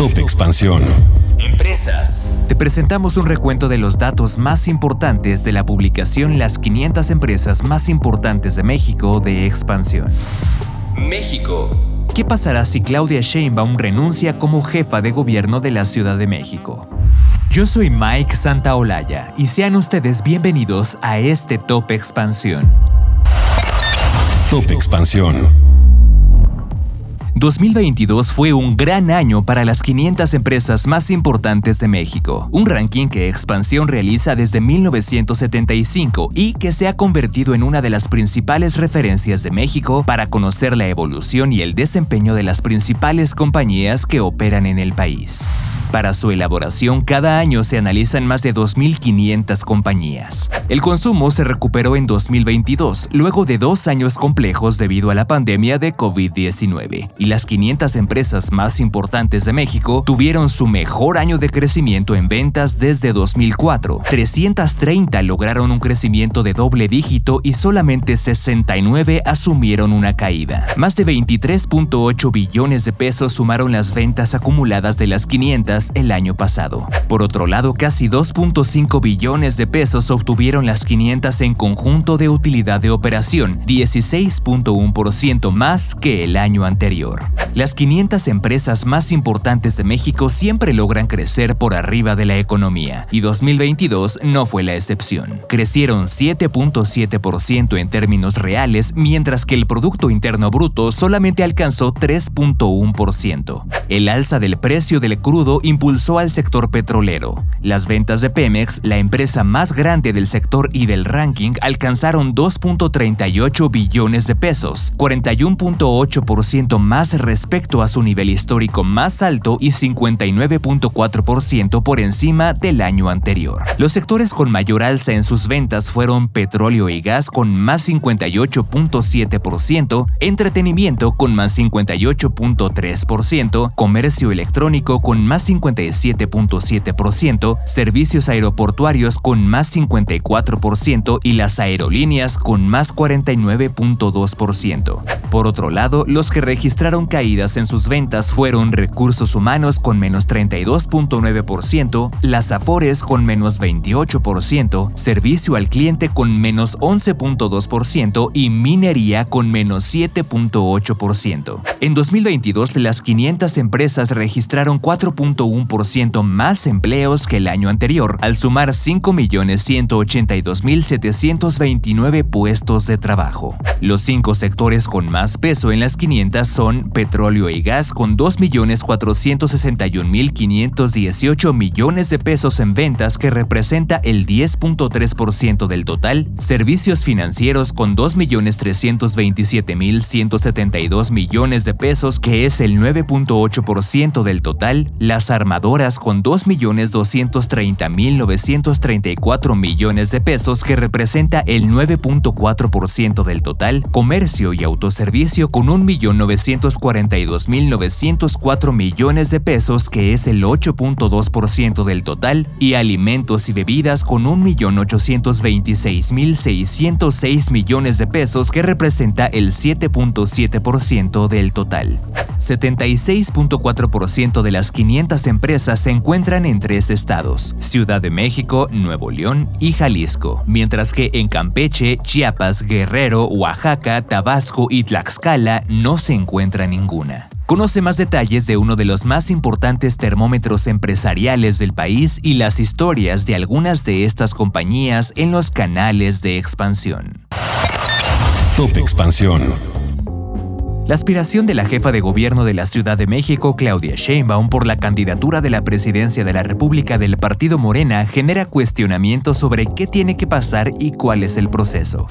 Top Expansión. Empresas. Te presentamos un recuento de los datos más importantes de la publicación Las 500 empresas más importantes de México de expansión. México. ¿Qué pasará si Claudia Sheinbaum renuncia como jefa de gobierno de la Ciudad de México? Yo soy Mike Santaolalla y sean ustedes bienvenidos a este Top Expansión. Top Expansión. 2022 fue un gran año para las 500 empresas más importantes de México, un ranking que Expansión realiza desde 1975 y que se ha convertido en una de las principales referencias de México para conocer la evolución y el desempeño de las principales compañías que operan en el país. Para su elaboración, cada año se analizan más de 2.500 compañías. El consumo se recuperó en 2022, luego de dos años complejos debido a la pandemia de COVID-19, y las 500 empresas más importantes de México tuvieron su mejor año de crecimiento en ventas desde 2004. 330 lograron un crecimiento de doble dígito y solamente 69 asumieron una caída. Más de 23.8 billones de pesos sumaron las ventas acumuladas de las 500 el año pasado. Por otro lado, casi 2.5 billones de pesos obtuvieron las 500 en conjunto de utilidad de operación, 16.1% más que el año anterior. Las 500 empresas más importantes de México siempre logran crecer por arriba de la economía, y 2022 no fue la excepción. Crecieron 7.7% en términos reales, mientras que el Producto Interno Bruto solamente alcanzó 3.1%. El alza del precio del crudo impulsó al sector petrolero. Las ventas de Pemex, la empresa más grande del sector y del ranking, alcanzaron 2.38 billones de pesos, 41.8% más respecto a su nivel histórico más alto y 59.4% por encima del año anterior. Los sectores con mayor alza en sus ventas fueron petróleo y gas con más 58.7%, entretenimiento con más 58.3%, comercio electrónico con más 57.7%, servicios aeroportuarios con más 54% y las aerolíneas con más 49.2%. Por otro lado, los que registraron caídas en sus ventas fueron recursos humanos con menos 32.9%, las afores con menos 28%, servicio al cliente con menos 11.2% y minería con menos 7.8%. En 2022, las 500 empresas registraron 4.1% más empleos que el año anterior, al sumar 5.182.729 puestos de trabajo. Los cinco sectores con más peso en las 500 son petróleo y gas con 2.461.518 millones de pesos en ventas que representa el 10.3% del total, servicios financieros con 2.327.172 millones de pesos que es el 9.8% del total, las armadoras con 2.230.934 millones de pesos que representa el 9.4% del total, comercio y autoservicio con 1.942.904 millones de pesos que es el 8.2% del total y alimentos y bebidas con 1.826.606 millones de pesos que representa el 7.7% del total. 76.4% de las 500 empresas se encuentran en tres estados, Ciudad de México, Nuevo León y Jalisco, mientras que en Campeche, Chiapas, Guerrero, Oaxaca, Tabasco y Tlaxcala no se ninguna. Conoce más detalles de uno de los más importantes termómetros empresariales del país y las historias de algunas de estas compañías en los canales de expansión. Top Expansión. La aspiración de la jefa de gobierno de la Ciudad de México, Claudia Sheinbaum, por la candidatura de la presidencia de la República del Partido Morena genera cuestionamientos sobre qué tiene que pasar y cuál es el proceso.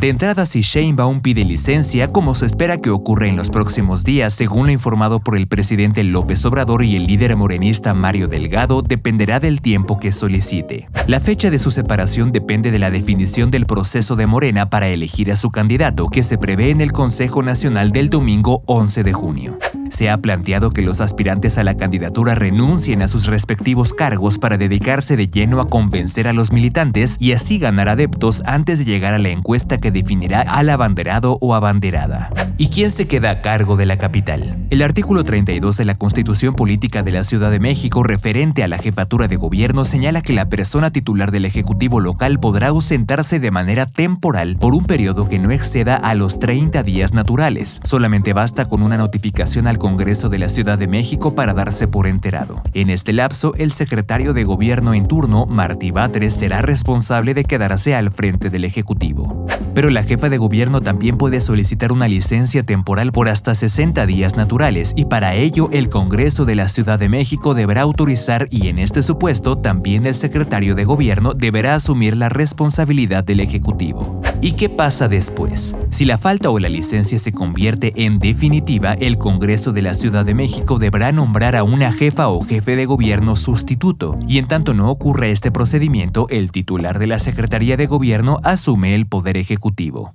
De entrada, si Sheinbaum pide licencia, como se espera que ocurra en los próximos días, según lo informado por el presidente López Obrador y el líder morenista Mario Delgado, dependerá del tiempo que solicite. La fecha de su separación depende de la definición del proceso de Morena para elegir a su candidato, que se prevé en el Consejo Nacional del domingo 11 de junio. Se ha planteado que los aspirantes a la candidatura renuncien a sus respectivos cargos para dedicarse de lleno a convencer a los militantes y así ganar adeptos antes de llegar a la encuesta que definirá al abanderado o abanderada. ¿Y quién se queda a cargo de la capital? El artículo 32 de la Constitución Política de la Ciudad de México referente a la jefatura de gobierno señala que la persona titular del Ejecutivo local podrá ausentarse de manera temporal por un periodo que no exceda a los 30 días naturales. Solamente basta con una notificación al Congreso de la Ciudad de México para darse por enterado. En este lapso, el secretario de gobierno en turno, Martí Batres, será responsable de quedarse al frente del Ejecutivo. Pero la jefa de gobierno también puede solicitar una licencia temporal por hasta 60 días naturales y para ello el Congreso de la Ciudad de México deberá autorizar y en este supuesto también el secretario de gobierno deberá asumir la responsabilidad del Ejecutivo. ¿Y qué pasa después? Si la falta o la licencia se convierte en definitiva, el Congreso de la Ciudad de México deberá nombrar a una jefa o jefe de gobierno sustituto, y en tanto no ocurra este procedimiento, el titular de la Secretaría de Gobierno asume el poder ejecutivo.